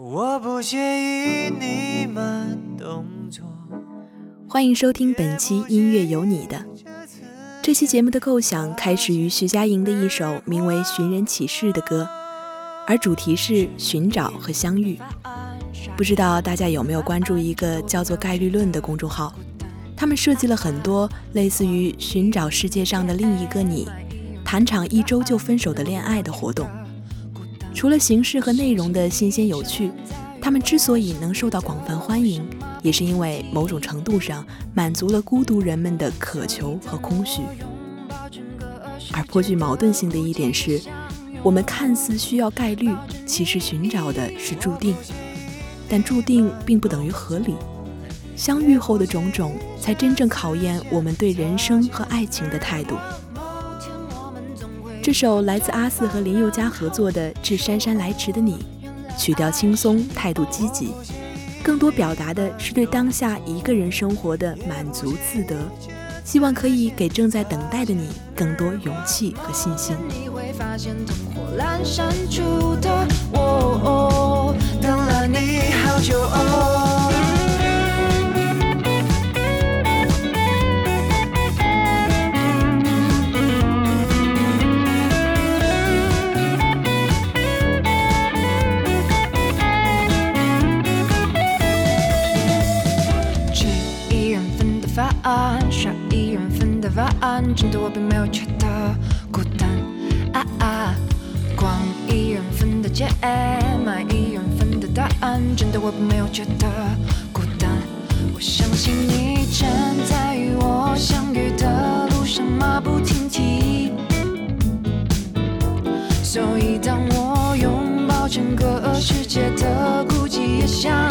我不介意你慢动作。欢迎收听本期音乐有你的。这期节目的构想开始于徐佳莹的一首名为《寻人启事》的歌，而主题是寻找和相遇。不知道大家有没有关注一个叫做“概率论”的公众号？他们设计了很多类似于寻找世界上的另一个你，谈场一周就分手的恋爱的活动。除了形式和内容的新鲜有趣，他们之所以能受到广泛欢迎，也是因为某种程度上满足了孤独人们的渴求和空虚。而颇具矛盾性的一点是，我们看似需要概率，其实寻找的是注定，但注定并不等于合理。相遇后的种种，才真正考验我们对人生和爱情的态度。这首来自阿肆和林宥嘉合作的《致姗姗来迟的你》，曲调轻松，态度积极，更多表达的是对当下一个人生活的满足自得，希望可以给正在等待的你更多勇气和信心。等了你好久哦。真的我并没有觉得孤单，啊啊！光一人分的解，买一人分的答案。真的我并没有觉得孤单。我相信你正在与我相遇的路上马不停蹄。所以当我拥抱整个世界的孤寂，也相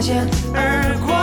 擦肩而过，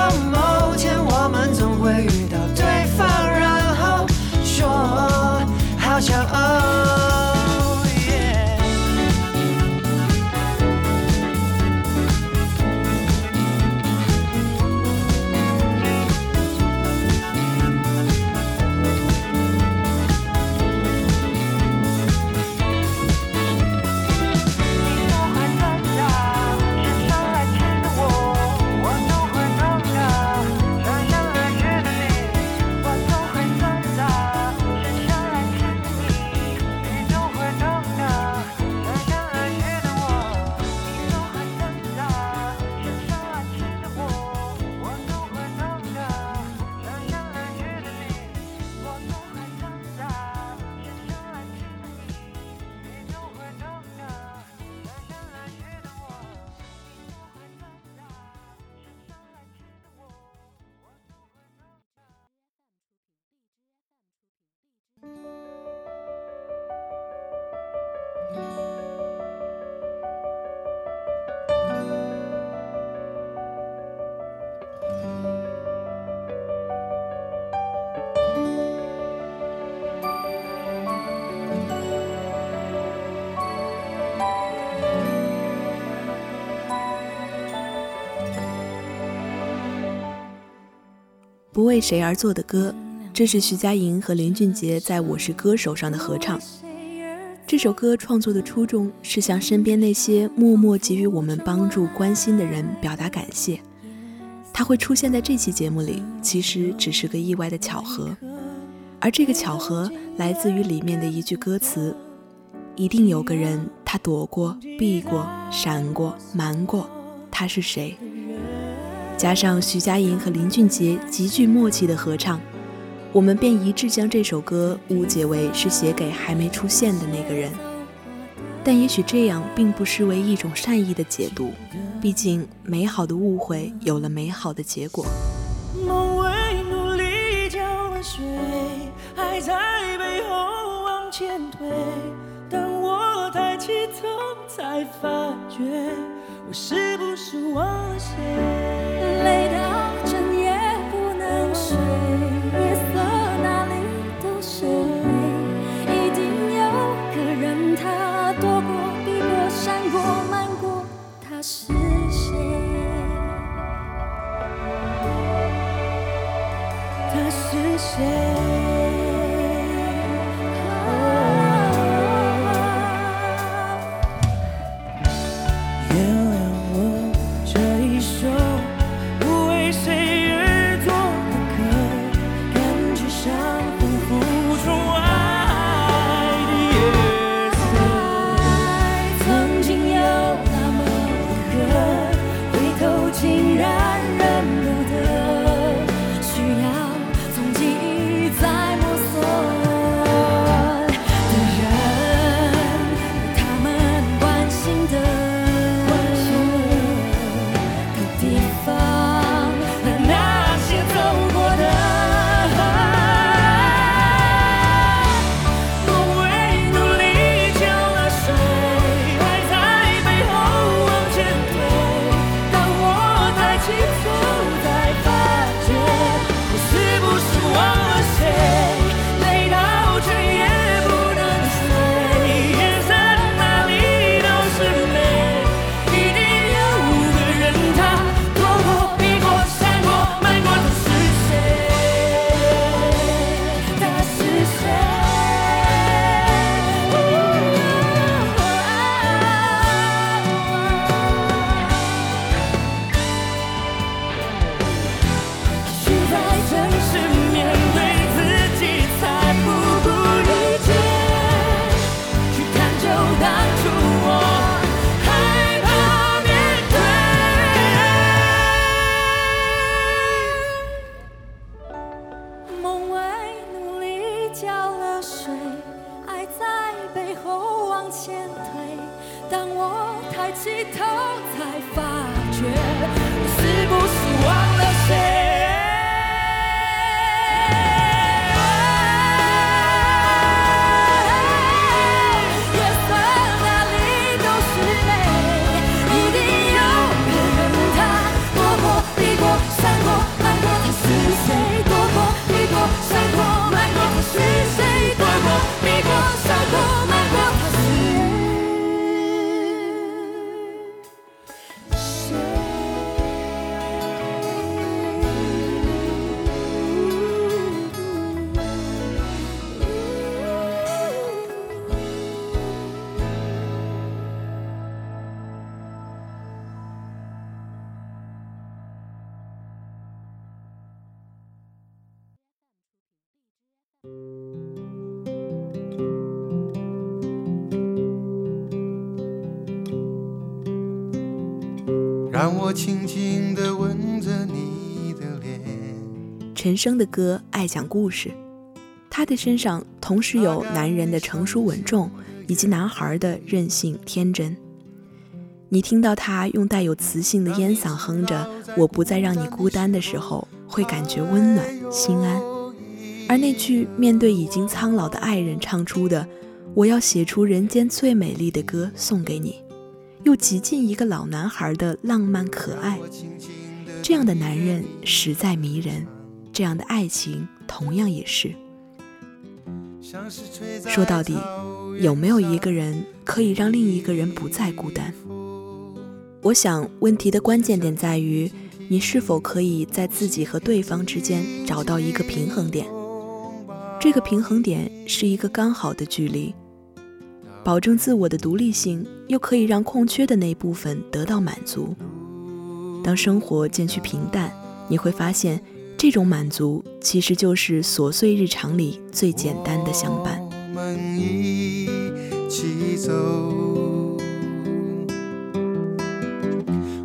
不为谁而作的歌，这是徐佳莹和林俊杰在我是歌手上的合唱。这首歌创作的初衷是向身边那些默默给予我们帮助、关心的人表达感谢。他会出现在这期节目里，其实只是个意外的巧合。而这个巧合来自于里面的一句歌词：“一定有个人，他躲过、避过、闪过、瞒过，他是谁？”加上徐佳莹和林俊杰极具默契的合唱，我们便一致将这首歌误解为是写给还没出现的那个人。但也许这样并不失为一种善意的解读，毕竟美好的误会有了美好的结果。梦为努力浇了水，爱在背后往前推。当我抬起头，才发觉我是不是忘了谁？累到整夜不能睡，夜色哪里都是泪，一定有个人他躲过、避过、闪过、瞒过，他是谁？我抬起头，才发觉是不是忘了谁？我轻轻地吻着你的脸。陈升的歌爱讲故事，他的身上同时有男人的成熟稳重，以及男孩的任性天真。你听到他用带有磁性的烟嗓哼着“我不再让你孤单”的时候，会感觉温暖心安。而那句面对已经苍老的爱人唱出的“我要写出人间最美丽的歌送给你”，又极尽一个老男孩的浪漫可爱。这样的男人实在迷人，这样的爱情同样也是。说到底，有没有一个人可以让另一个人不再孤单？我想，问题的关键点在于，你是否可以在自己和对方之间找到一个平衡点。这个平衡点是一个刚好的距离，保证自我的独立性，又可以让空缺的那一部分得到满足。当生活渐趋平淡，你会发现这种满足其实就是琐碎日常里最简单的相伴。我们一起走。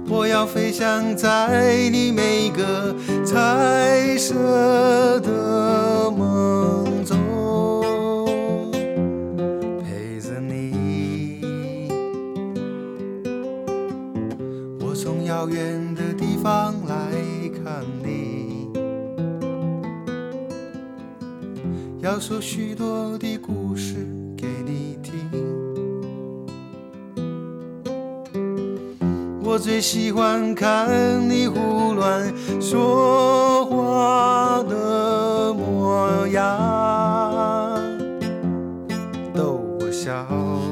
我要飞翔在你每个彩色的梦。远的地方来看你要说许多的故事给你听。我最喜欢看你胡乱说话的模样逗我笑。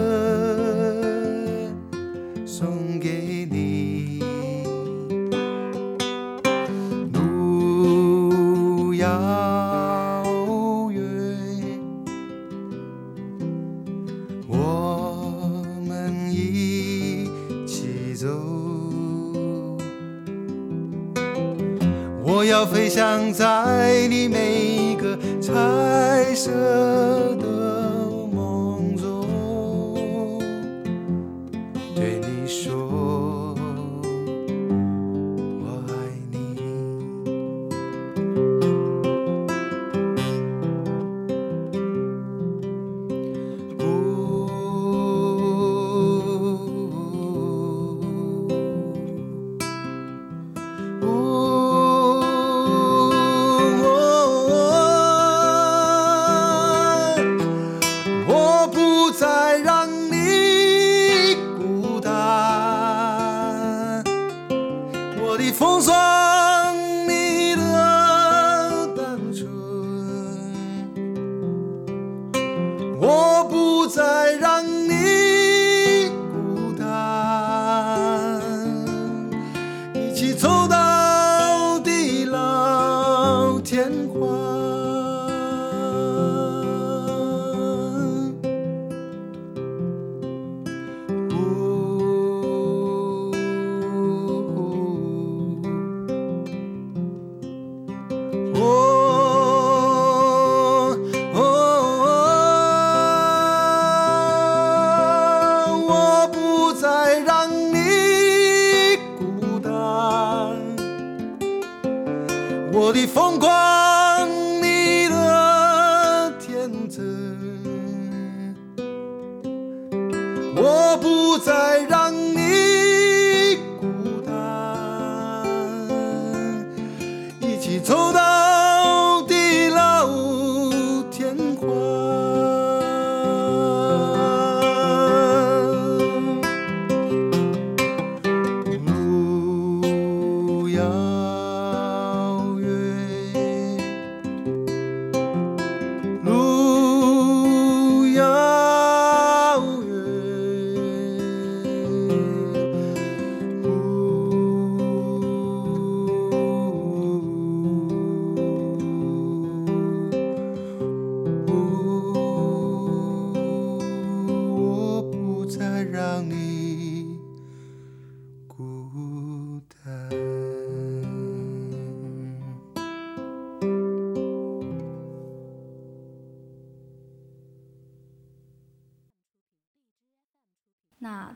love.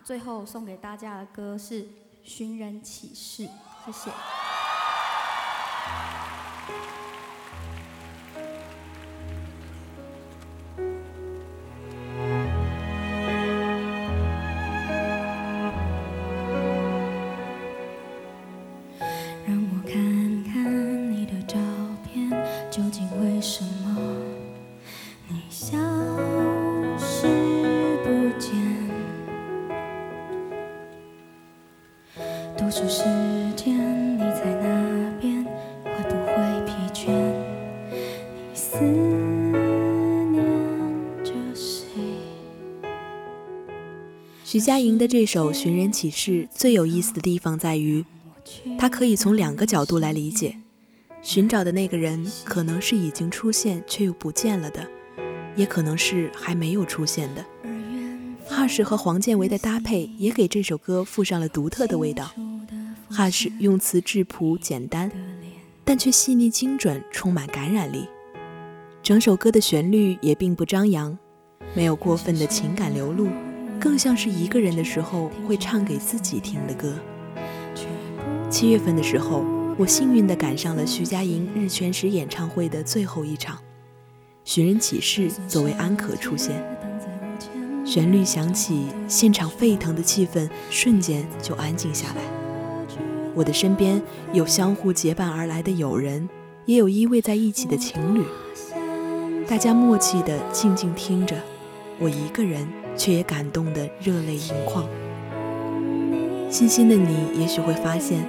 最后送给大家的歌是寻人启事谢谢。徐佳莹的这首《寻人启事》最有意思的地方在于，它可以从两个角度来理解：寻找的那个人可能是已经出现却又不见了的，也可能是还没有出现的。哈什和黄建为的搭配也给这首歌附上了独特的味道。哈什用词质朴简单，但却细腻精准，充满感染力。整首歌的旋律也并不张扬，没有过分的情感流露。更像是一个人的时候会唱给自己听的歌。七月份的时候。我幸运地赶上了徐佳莹日全食演唱会的最后一场，《寻人启事》作为安可出现，旋律响起，现场沸腾的气氛瞬间就安静下来。我的身边有相互结伴而来的友人，也有依偎在一起的情侣，大家默契地静静听着，我一个人却也感动得热泪盈眶。细心的你也许会发现。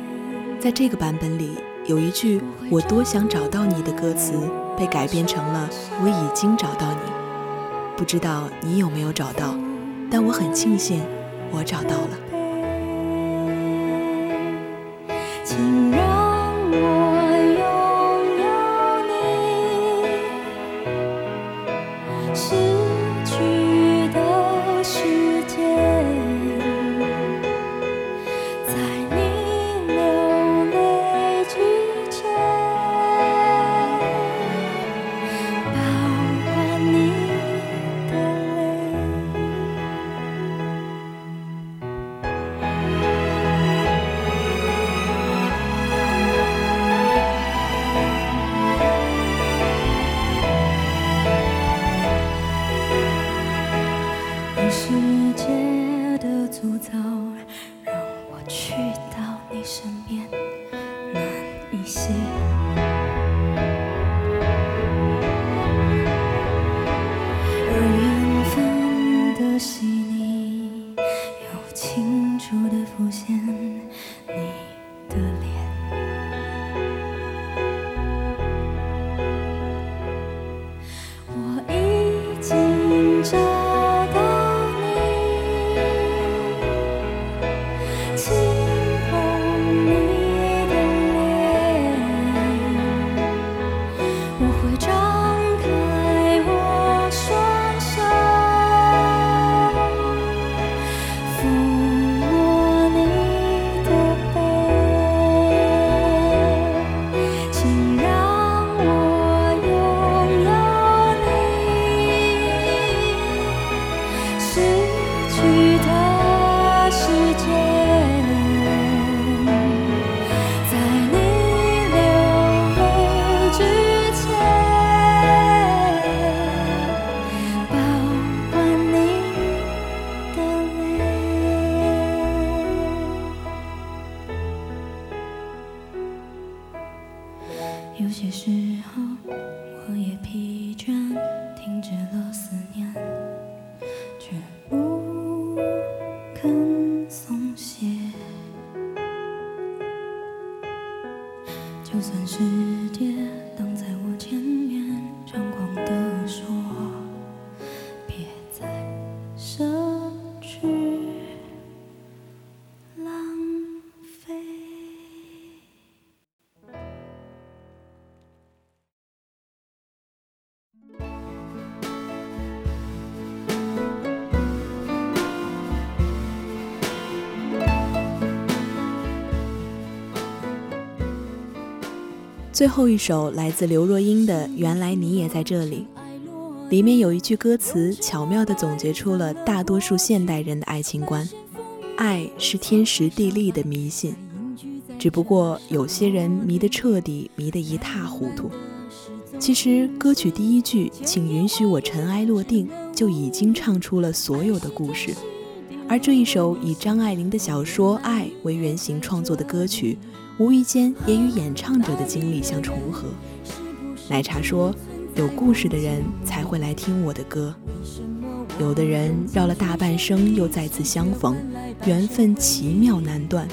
在这个版本里，有一句“我多想找到你”的歌词被改编成了“我已经找到你”。不知道你有没有找到，但我很庆幸，我找到了。就有些时候我也最后一首来自刘若英的《原来你也在这里》，里面有一句歌词，巧妙地总结出了大多数现代人的爱情观：爱是天时地利的迷信，只不过有些人迷得彻底，迷得一塌糊涂。其实歌曲第一句“请允许我尘埃落定”就已经唱出了所有的故事，而这一首以张爱玲的小说《爱》为原型创作的歌曲。无意间也与演唱者的经历相重合。奶茶说：“有故事的人才会来听我的歌。有的人绕了大半生又再次相逢，缘分奇妙难断。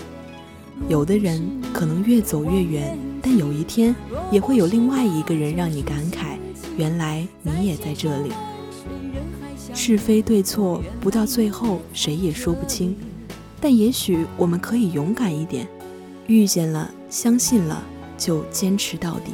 有的人可能越走越远，但有一天也会有另外一个人让你感慨：原来你也在这里。是非对错，不到最后谁也说不清。但也许我们可以勇敢一点。”遇见了，相信了，就坚持到底。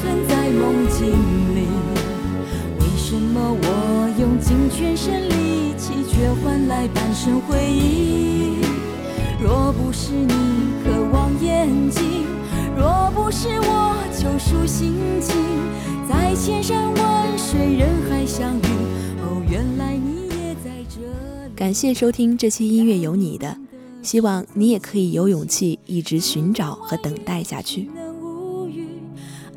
存在梦境里？为什么我用尽全身力气？却换来半生回忆。若不是你渴望眼睛，若不是我救赎心情，在千山万水人海相遇。哦，原来你也在这里。感谢收听这期音乐有你的，希望你也可以有勇气一直寻找和等待下去。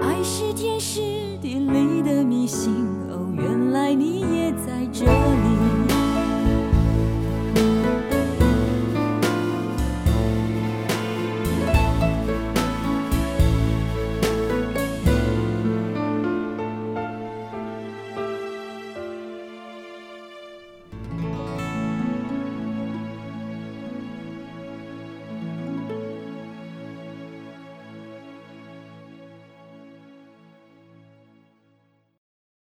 爱是天时地利的迷信。哦，原来你。